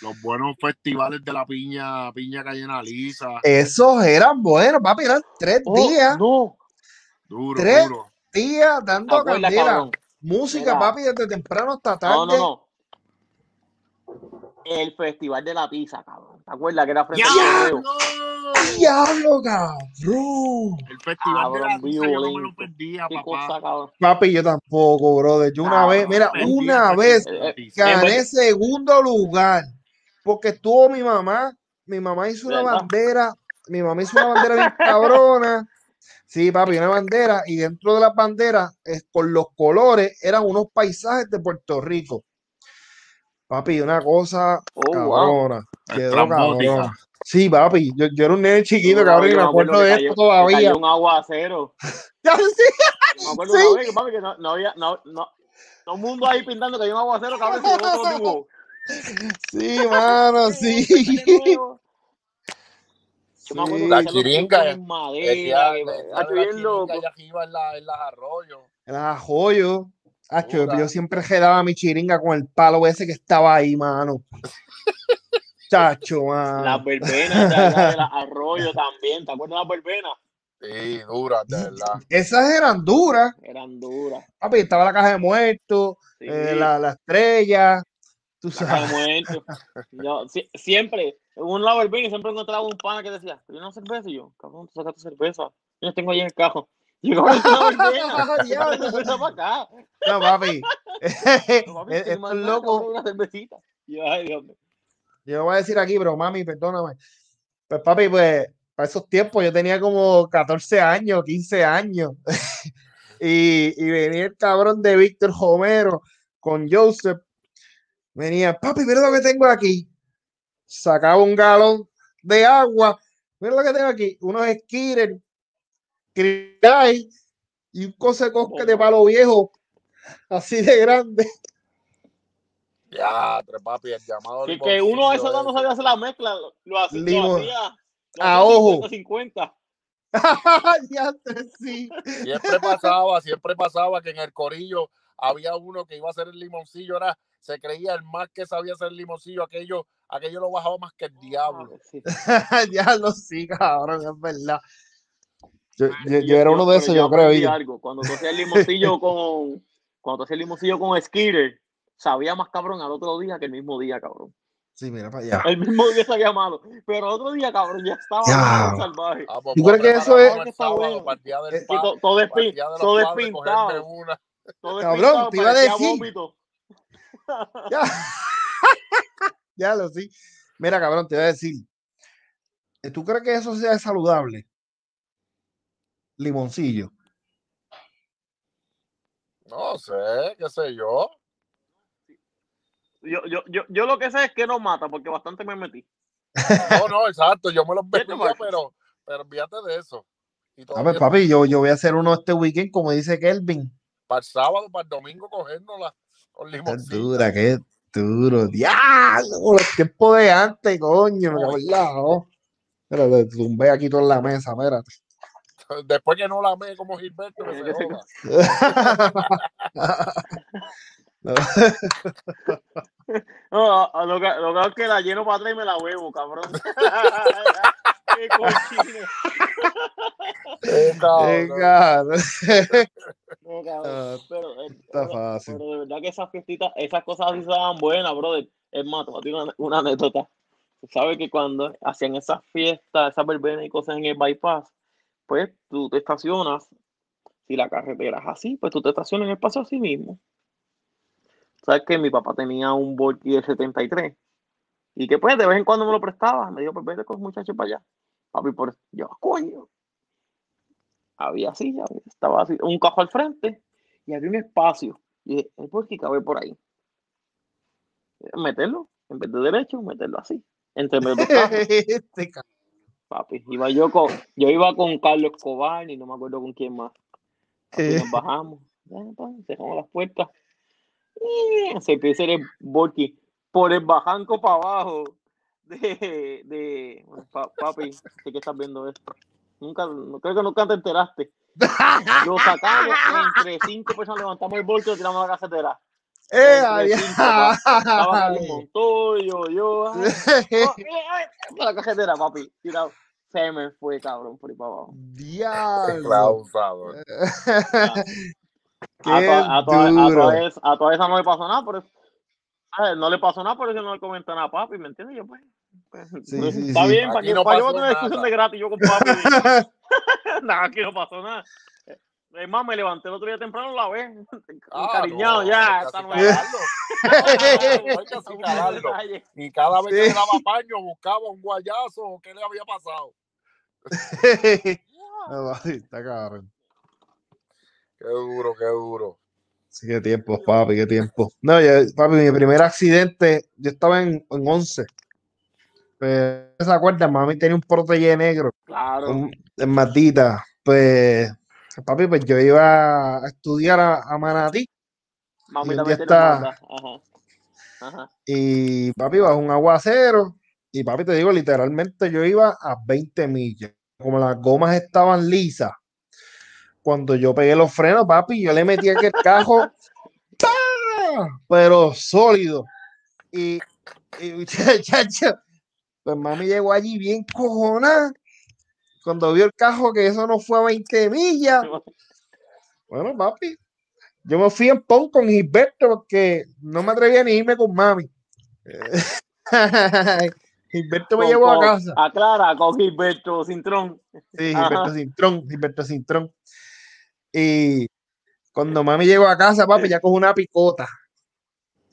E: Los buenos festivales de la piña, piña cayena lisa.
C: Esos eran buenos, papi, eran tres
D: Oh,
C: días,
D: no,
E: Duro,
C: tres
E: duro.
C: días
D: ¿te
C: dando candela. Música,
D: Mira.
C: papi, desde temprano hasta tarde.
D: No, no, no. El Festival de la Pizza, cabrón. ¿Te acuerdas que era frente al
E: ¡Diablo!
C: cabrón.
E: El festival de la
D: Cabrón,
E: yo no me lo perdía, papá.
D: cosa.
C: Papi, yo tampoco, brother. Yo una
D: Cabrón,
C: vez, mira, una vez
E: de
D: Eh. En
C: gané segundo lugar porque estuvo mi mamá. Mi mamá hizo una
D: ¿Verdad?
C: bandera. Mi mamá hizo una bandera bien cabrona. Sí, papi, una bandera. Y dentro de las banderas, es, con los colores, eran unos paisajes de Puerto Rico. Papi, una cosa
D: Oh, wow.
C: cabrona. Quedó cabrona. Sí, papi, yo, yo era un nene chiquito,
D: No,
C: cabrón, y me acuerdo de esto todavía.
D: cayó un aguacero. [laughs]
C: Ya, sí.
D: Yo me acuerdo
C: Sí.
D: una vez que, papi, que no, no había, no, no, todo el mundo ahí pintando que hay un aguacero, cabrón, tipo.
C: Sí, mano, [laughs] sí.
D: Yo me acuerdo que
E: La chiringa,
D: en
E: El
D: madera,
E: día,
D: que-
E: el día
D: hacho,
E: de la chiringa
D: loco.
E: allá arriba en, la, en las arroyos.
C: Era joyo. Acho,
E: Dura.
C: yo siempre quedaba mi chiringa con el palo ese que estaba ahí, mano. [laughs] Chacho, mano.
D: Las verbenas de los arroyos también, ¿te acuerdas de las verbenas?
E: Sí, duras, de verdad.
C: Esas eran duras.
D: Eran duras.
C: Papi, estaba la caja de muertos,
D: Sí.
C: eh, la, la estrella. Tú
D: La
C: sabes.
D: caja de muertos. [laughs] Yo, si- siempre, en un lado del siempre encontraba un pana que decía, ¿tú una cerveza? Y yo, cabrón, tú sacaste cerveza. Yo la tengo ahí en el cajo. Una para acá.
C: No, papi.
D: No, [laughs] papi,
C: Estos locos.
D: Una cervecita. Yo, ay, Dios mío.
C: Yo lo voy a decir aquí, pero mami, perdóname. Pues papi, pues para esos tiempos yo tenía como 14 años, 15 años. [laughs] y, y venía el cabrón de Víctor Homero con Joseph. Venía, papi, mira lo que tengo aquí. Sacaba un galón de agua. Mira lo que tengo aquí. Unos skitters, Cry y un cose cosque de palo viejo. Así de grande.
E: Ya, tres papi, el llamado.
D: Que, que uno a esa edad no sabía hacer la mezcla, lo, lo hacía, lo hacía,
C: A ojo.
D: 50-50. [laughs]
C: ya sé, sí.
E: Siempre pasaba, siempre pasaba que en el corillo había uno que iba a hacer el limoncillo, era, se creía el más que sabía hacer el limoncillo, aquello, aquello lo bajaba más que el diablo.
D: Sí. [laughs]
C: ya lo sí, cabrón, es verdad. Yo, yo,
D: Y
C: yo era uno de esos, yo creo.
D: Cuando tú hacías [laughs] el limoncillo con, cuando tú hacías el limoncillo con Skitter, sabía más cabrón al otro día que el mismo día, cabrón.
C: Sí, mira para allá.
D: El mismo día sabía malo, pero el otro día, cabrón, ya estaba
C: Ya.
D: salvaje.
E: Ah, pues,
C: ¿Tú crees que eso es-
E: sábado
C: Eh,
D: todo, despi- todo despintado, todo
C: Cabrón, te iba a decir. [laughs] Ya. [laughs] ya lo sí. Mira, cabrón, te voy a decir. ¿eh, ¿Tú crees que eso sea saludable? Limoncillo.
E: No sé, qué sé yo.
D: Yo, yo, yo, yo lo que sé es que no mata, porque bastante me metí.
E: No, no, [laughs] exacto, yo me los
D: ¿Qué te pasa?
E: pero, pero olvídate de eso. Y
C: A ver, papi, yo, yo voy a hacer uno este weekend, como dice Kelvin.
E: para el sábado, para el domingo, cogernosla con
C: Qué
E: limoncillo.
C: dura, qué duro. Diablo, los tiempos de antes, coño, me la Mira, le tumbé aquí toda la mesa, espérate. [laughs]
E: Después que no la amé como Gilberto, que se joda.
C: No. [laughs]
D: No, a- a lo que, lo que es que la lleno para atrás y me la huevo, cabrón. [laughs] Qué cochino.
E: Eh.
D: No, cabrón.
C: Ah,
D: Pero, eh,
C: Está
D: pero-
C: fácil.
D: pero de verdad que esas fiestitas, esas cosas así estaban buenas, brother. Es más, te voy una, una anécdota. Tú sabes que cuando hacían esas fiestas, esas verbenas y cosas en el bypass, pues tú te estacionas. Si la carretera es así, pues tú te estacionas en el paso así mismo. Sabes que mi papá tenía un Volky de 73 y que pues de vez en cuando me lo prestaba. Me dijo, pues vete con muchachos para allá. Papi, por yo, coño. Había silla, estaba así, un cajo al frente y había un espacio. Y dije, el Volky cabe por ahí. Meterlo, en vez de derecho, meterlo así. Entre medio [laughs]
C: Este
D: papi. Iba yo con, yo iba con Carlos Escobar y no me acuerdo con quién más. Nos bajamos, pa, cerramos las puertas. Y se empieza el Volky por el bajanco para abajo de, de bueno, pa- papi, sé que estás viendo esto. Nunca, no creo que nunca te enteraste. [laughs] Lo sacamos entre cinco personas, levantamos el Volky y tiramos la casetera.
C: ¡Eh,
D: pa. Estaba con un [laughs] montón, yo, yo, ay, ay, para la cajetera, papi. Tirado. Se me fue, cabrón, por ahí para abajo.
C: Diablo. [laughs]
D: A toda, a, toda, a,
C: duro.
D: toda esa, a toda esa no le pasó nada, pero no le pasó nada, por eso no le comenta nada a papi, ¿me entiendes? Yo, pues, pues,
C: Sí, sí,
D: está
C: sí.
D: bien, para
E: Aquí
D: que
E: no
D: para yo
E: pasó
D: tener discusión
E: nada.
D: de gratis yo con papi. [laughs] nada, aquí no pasó nada. Es más, me levanté el otro día temprano, la vez,
E: Ah, no,
D: ya,
E: hay que
D: esta
E: así
D: no es.
E: calarlo. No, [laughs] hay que así calarlo.
D: Detalle.
E: Y cada vez que le daba paño buscaba un guayazo o qué le había pasado. [laughs]
C: Está cabrón.
E: Qué duro, qué duro.
C: Sí, qué tiempo, papi, qué tiempo. No, yo, papi, mi primer accidente, yo estaba en, en 11. Pues, ¿se acuerdan? Mami tenía un protege negro
D: Claro.
C: en Matita. Pues, papi, pues yo iba a estudiar a, a Manatí y
D: Mami
C: un
D: también
C: está-.
D: Ajá. Ajá.
C: y papi bajo un aguacero y papi te digo literalmente yo iba a 20 millas como las gomas estaban lisas cuando yo pegué los frenos papi yo le metí aquel cajo [laughs] pero sólido y, y [laughs] chacho, pues mami llegó allí bien cojonada cuando vio el cajo que eso no fue a 20 millas. [laughs] Bueno, papi, yo me fui en PON con Gilberto porque no me atrevía ni irme con mami. [laughs] Gilberto me
D: Con-
C: llevó a casa.
D: Aclara, con Gilberto Cintrón.
C: Sí,
D: Ajá.
C: Gilberto Cintrón, Gilberto Cintrón. Y cuando mami llegó a casa, papi, ya coge una picota.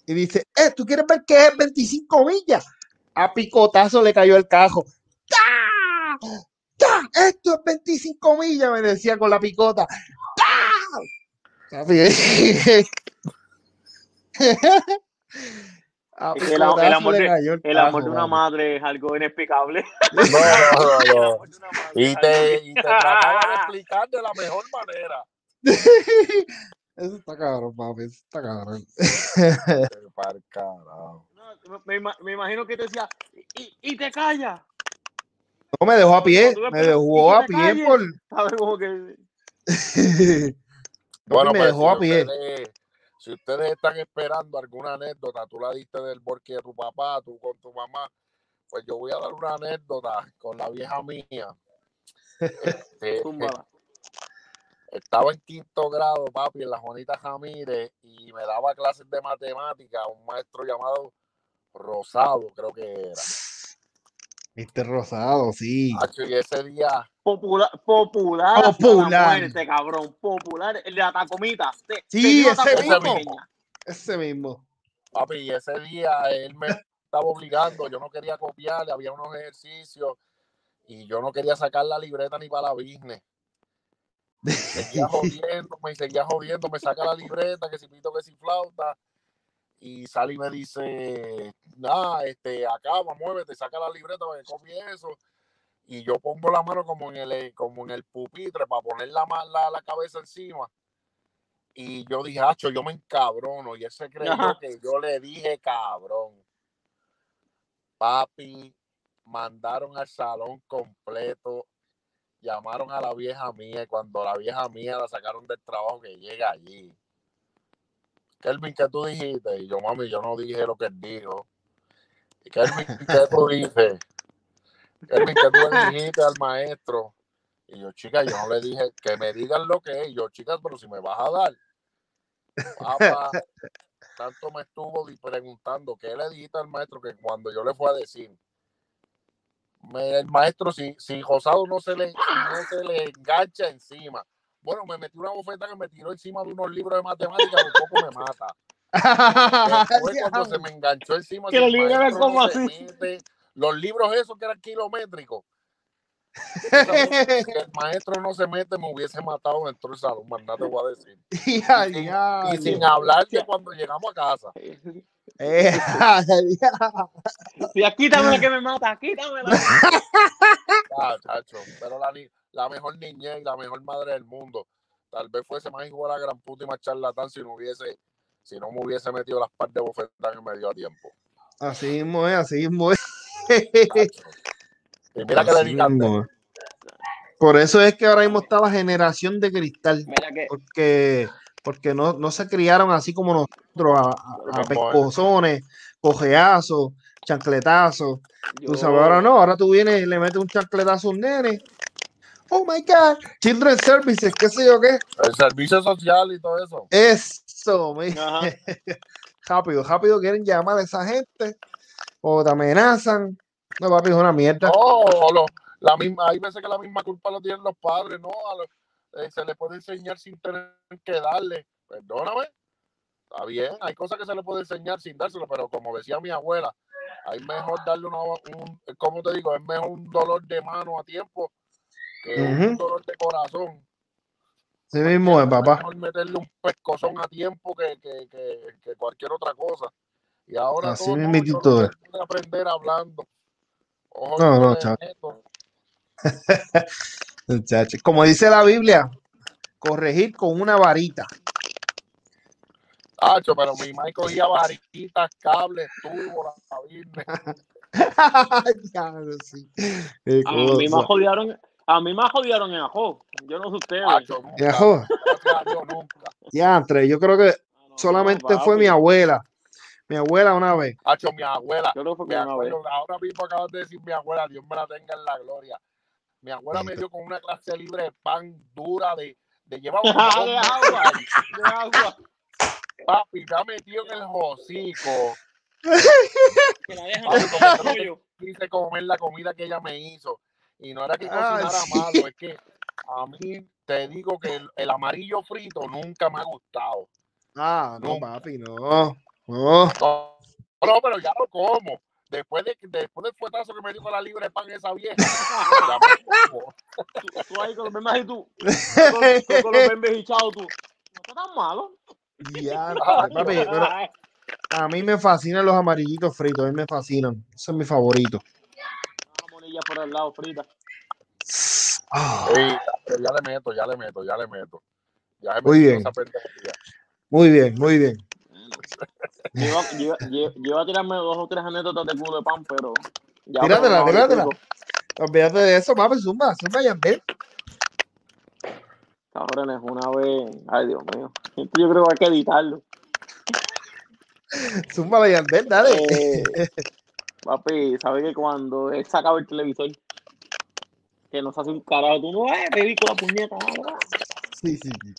C: Y dice, eh, ¿tú quieres ver qué es 25 millas? A picotazo le cayó el cajo. ¡Ta! ¡Ta! Esto es 25 millas, me decía con la picota. ¡Ta! Papi, a
D: Es que el, el amor de,
C: el
D: el amor de una madre es algo inexplicable.
E: No, no, no, Y te, y te trataba de explicar de la mejor manera. [laughs]
C: Eso está cabrón, papi, eso está cabrón.
D: Me, me imagino que te decía, y, y te callas.
C: No me dejó a pie, me dejó a pie por.
D: ¿Sabes? Como que. [laughs]
E: Bueno,
C: me
E: pues,
C: dejó a
E: si
C: pie.
E: ustedes, si ustedes están esperando alguna anécdota, tú la diste del borque de tu papá, tú con tu mamá, pues yo voy a dar una anécdota con la vieja mía. [laughs] Este, estaba en quinto grado, papi, en la Juanita Ramírez, y me daba clases de matemática un maestro llamado Rosado, creo que era.
C: Viste rosado, sí.
E: Hacho, y ese día,
D: Popular, popular,
C: Popular.
D: la muerte, cabrón. Popular, el de la tacomita. Te-
C: Sí,
D: tenía
C: ese
D: tacomita
E: mismo.
D: pequeña.
C: Ese mismo.
E: papi, ese día él me estaba obligando, yo no quería copiarle, había unos ejercicios, y yo no quería sacar la libreta ni para la business. [laughs] Seguía jodiéndome y seguía jodiendo, me saca la libreta, que si pito, que si flauta, y sale y me dice, nada, este, acá, muévete, saca la libreta para que copie eso. Y yo pongo la mano como en el, como en el pupitre para poner la, la, la cabeza encima. Y yo dije, hacho, yo me encabrono. Y él se creyó
D: Ajá.
E: que yo le dije cabrón. Papi, mandaron al salón completo, llamaron a la vieja mía y cuando la vieja mía la sacaron del trabajo que llega allí. Kelvin, ¿qué tú dijiste? Y yo, mami, yo no dije lo que él dijo. Y Kelvin, ¿qué tú dices? Kelvin, ¿qué tú le dijiste al maestro? Y yo, chica, yo no le dije que me digan lo que es. Y yo, chicas, pero si me vas a dar. Papá, tanto me estuvo preguntando qué le dijiste al maestro que cuando yo le fui a decir, el maestro, si, si Rosado no se, le, no se le engancha encima. Bueno, me metió una bofeta que me tiró encima de unos libros de matemáticas, por poco me mata. Después, [laughs] cuando se me enganchó encima,
D: Que los libros como
E: no
D: así.
E: mete, los libros esos que eran kilométricos. [laughs] Si el maestro no se mete, me hubiese matado dentro del salón, más nada te voy a decir. Y sin, y
C: ya.
E: hablar de cuando llegamos a casa.
C: Eh, [laughs] ya.
D: Ya, quítamela que me mata, quítamela.
E: Ah, chacho, pero la, la mejor niñez y la mejor madre del mundo. Tal vez fuese más de la gran puta y más charlatán si no hubiese, si no me hubiese metido las partes de bofetán que me dio a tiempo.
C: Así mismo es, así mismo es.
E: Y mira que le
C: Así
E: candela.
C: mismo. Por eso es que ahora mismo está la generación de cristal,
D: Mira que.
C: porque, porque no, no se criaron así como nosotros, a, a- a pescozones, cojeazos, chancletazos. Tú
D: yo-
C: sabes, ahora no, ahora tú vienes y le metes un chancletazo a un nene. Oh my God, Children Services, qué sé yo qué.
E: El servicio social y todo eso.
C: Eso, mi-
D: Ajá. [laughs]
C: rápido, rápido quieren llamar a esa gente o te amenazan. No, papi, es una mierda.
E: No, lo- la misma, hay veces que la misma culpa lo tienen los padres, ¿no? A lo- eh, se le puede enseñar sin tener que darle. Perdóname. Está bien, hay cosas que se le puede enseñar sin dárselo, pero como decía mi abuela, hay mejor darle una, un, ¿cómo te digo? Es mejor un dolor de mano a tiempo que un dolor de corazón.
C: Sí mismo es,
E: Es
C: papá.
E: mejor meterle un pescozón a tiempo que, que, que, que cualquier otra cosa. Y ahora
C: Así
E: todo, no puede aprender hablando. Ojo,
C: No, no. Muchacho. [laughs] Como dice la Biblia, corregir con una varita.
E: Tacho, pero mi mamá cogía varitas, cables, tubos, la [laughs] Virgen.
C: Sí.
D: A mí me jodieron, a mí me jodieron en ajo. Yo no sé ustedes.
E: Tacho,
C: Ya,
E: nunca,
C: jo,
E: gracias a Dios, nunca.
C: diantre, yo creo que
D: Ah, no,
C: solamente
D: no,
C: fue mi abuela. Mi abuela una vez.
E: Tacho, mi abuela,
D: Yo que fue una vez.
E: acuerdo, ahora mismo acabas de decir mi abuela, Dios me la tenga en la gloria. Mi abuela me dio con una clase libre de pan dura de, de llevar [laughs]
D: de
E: un
D: agua, de agua.
E: papi, me ha metido en el hocico.
D: Que la dejan
E: Papi, como no [laughs] quise comer la comida que ella me hizo. Y no era que
C: Ay, [laughs]
E: cocinara
C: sí.
E: malo, es que a mí te digo que el, el amarillo frito nunca me ha gustado.
C: Ah, no,
E: Nunca.
C: papi, no. No.
E: No, no, pero ya lo como. Después, de, después del fuetazo que me dio con la libre pan esa vieja. [laughs] ya me como.
D: Tú, tú ahí con los bembes y tú, tú con, los hinchados, tú. No está tan malo. [laughs]
C: Ya, papi, pero a mí me fascinan los amarillitos fritos, a mí me fascinan. Ese es mi favorito.
D: Por el lado frita.
C: Ah,
E: Sí, pero ya le meto, ya le meto, ya le meto. Ya me
C: Muy bien. muy bien, muy bien.
D: Yo iba, yo, yo- yo iba a tirarme dos o tres anécdotas de culo de pan, pero. Ya
C: Tíratela, tíratela. Olvídate de eso, papi, zumba, zumba Yandel.
D: Cabrones, una vez. Ay, Dios mío. Esto yo creo que hay que editarlo.
C: Zumba Yandel, dale.
D: Eh, papi, ¿sabes que cuando él sacaba el televisor, que nos hace un carajo, tú no ves, ridícula puñeta.
C: Sí, sí, sí.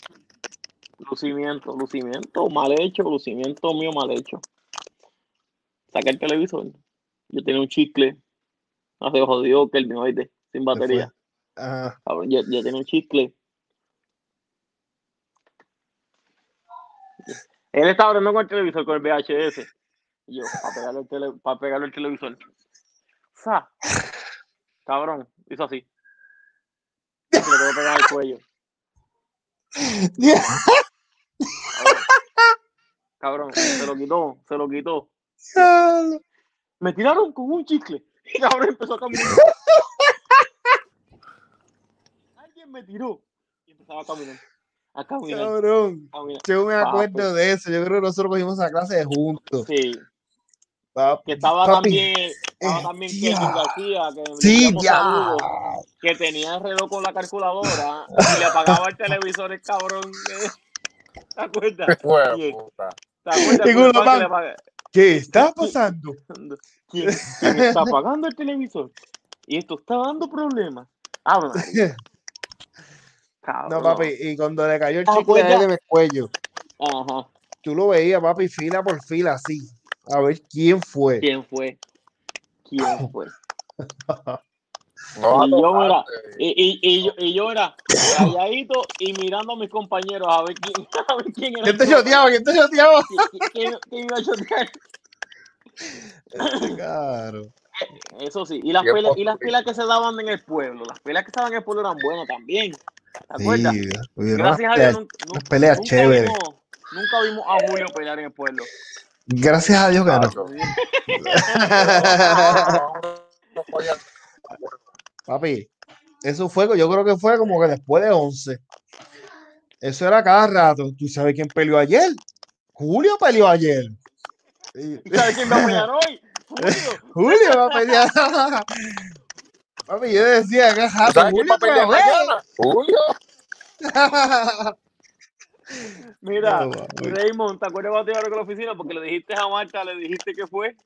D: Lucimiento, lucimiento mal hecho, lucimiento mío mal hecho. Saqué el televisor. Yo tenía un chicle. No se jodió que el mío, sin batería.
C: Ajá.
D: Cabrón, yo, yo tenía un chicle. Él estaba hablando con el televisor, con el VHS. Y yo, para pegarle el, tele, para pegarle el televisor. ¡Sa! Cabrón, hizo así. Se lo tengo pegar el cuello. Cabrón, se lo quitó, se lo quitó. Me tiraron con un chicle. Y cabrón empezó a caminar. Alguien me tiró. Y empezaba a caminar. A caminar.
C: Cabrón.
D: a caminar.
C: Yo me acuerdo de eso. Yo creo que nosotros cogimos esa clase juntos.
D: Sí. Que estaba
C: Papi,
D: también, estaba
C: eh,
D: también
C: ya.
D: Kevin García, que
C: Sí,
D: que tenía el reloj con la calculadora y le apagaba el televisor el cabrón. [laughs] ¿Te acuerdas? ¿Te acuerdas? Pan que
C: ¿Qué está pasando? [laughs]
D: ¿Quién, quién está apagando el televisor? Y esto está dando problemas. [laughs] Cabrón.
C: No, papi, y cuando le cayó el chicle en el cuello,
D: Ajá.
C: tú lo veías, papi, fila por fila, así. A ver quién fue.
D: ¿Quién fue? ¿Quién fue? [laughs]
E: No,
D: Y yo,
E: no,
D: mira,
E: eh,
D: Y, y, y, yo, y yo era calladito y mirando a mis compañeros a ver quién, [laughs] a ver quién era.
C: ¿Quién te choteaba? ¿Quién te choteaba?
D: quién- quién- quién iba a chotear. [laughs]
C: Claro.
D: Eso sí, y las,
E: Bien
D: peleas, y las peleas que se daban en el pueblo, las peleas que se daban en el pueblo eran buenas también. ¿Te acuerdas? Gracias a Dios
C: peleas-
D: nunca,
C: unas peleas
D: nunca
C: chéveres.
D: vimos, nunca vimos a Julio pelear en el pueblo.
C: Gracias a Dios
E: oye,
C: Papi, eso fue, yo creo que fue como que después de 11. Eso era cada rato. ¿Tú sabes quién peleó ayer? Julio peleó ayer. Y-
D: ¿Y sabes quién va a pelear hoy? Julio.
C: Julio va a pelear. Papi, yo decía
E: ¿Sabes quién
C: Julio?
E: Julio. [laughs]
D: Mira,
C: No.
D: Raymond, ¿te acuerdas cuando te llevaron con la oficina? Porque le dijiste a Marta, le dijiste que fue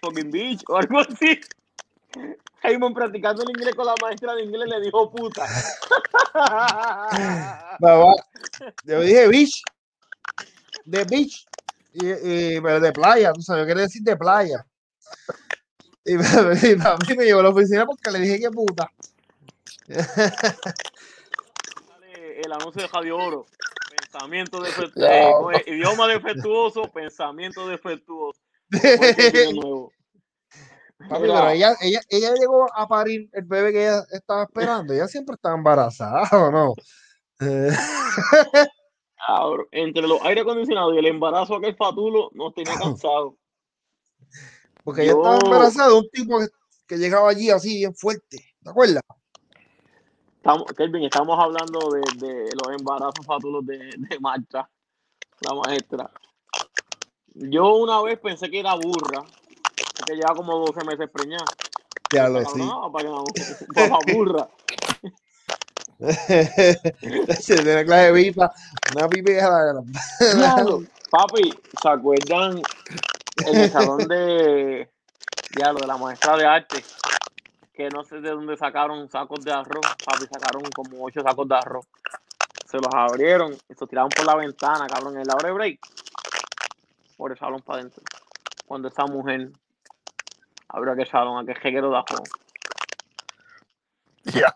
D: fucking bitch o algo así. Raymond practicando el inglés con la maestra de inglés le dijo puta. [laughs]
C: Yo dije beach. De beach. Y, y- pero de playa, tú sabes, yo quería decir de playa. Y, [laughs] y a mí me llevó a la oficina porque le dije que puta.
D: El anuncio de Radio Oro. Pensamiento defectuoso.
E: Ya.
D: idioma defectuoso, pensamiento defectuoso. [laughs] Nuevo.
C: Papi, pero ella, ella, ella llegó a parir el bebé que ella estaba esperando. Ella siempre estaba embarazada, [laughs] ¿o no? [laughs] Eh,
D: entre los aire acondicionados y el embarazo aquel fatulo nos tenía cansados.
C: porque ella estaba embarazada de un tipo que, que llegaba allí así bien fuerte. ¿Te acuerdas?
D: Estamos, Kelvin, estamos hablando de, de los embarazos fatulos de, de Marta, la maestra. Yo una vez pensé que era burra, que lleva como 12 meses preñada.
C: Ya lo sí.
D: no, para, que no- [laughs] para la burra. [laughs]
C: Se tiene clase de pipa, una pipeja la
D: Diablo, papi, ¿se acuerdan en el salón de, diablo, de la maestra de arte? Que no sé de dónde sacaron sacos de arroz, papi, sacaron como ocho sacos de arroz. Se los abrieron y se tiraron por la ventana, cabrón, en la hora de break. Por el salón para adentro. Cuando esa mujer abrió aquel salón, aquel jeguero de arroz.
E: Ya.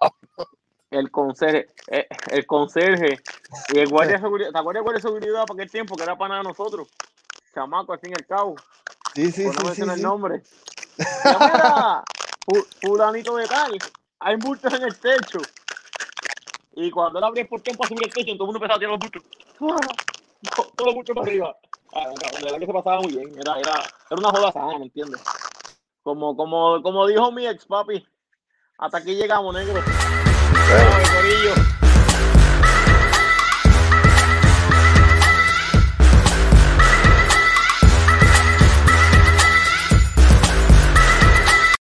D: El conserje, eh, el conserje y el guardia de seguridad, ¿te acuerdas del guardia de seguridad para aquel tiempo que era pana de nosotros? Chamaco, al fin y al cabo.
C: Sí, sí,
D: Por no
C: sí, sí,
D: mencionar
C: sí.
D: el nombre. [laughs] Mira, fulanito de tal, hay bultos en el techo. Y cuando él abría el portón para subir el techo, todo el mundo empezaba a tirar los bultos. ¡Ah! [laughs] To- Todos los bultos para arriba. Ah, cabrón, de verdad que se pasaba muy bien. Era, era, era una joda sana, ¿me entiendes? Como, como, como dijo mi ex papi, hasta aquí llegamos, negro. Corillo.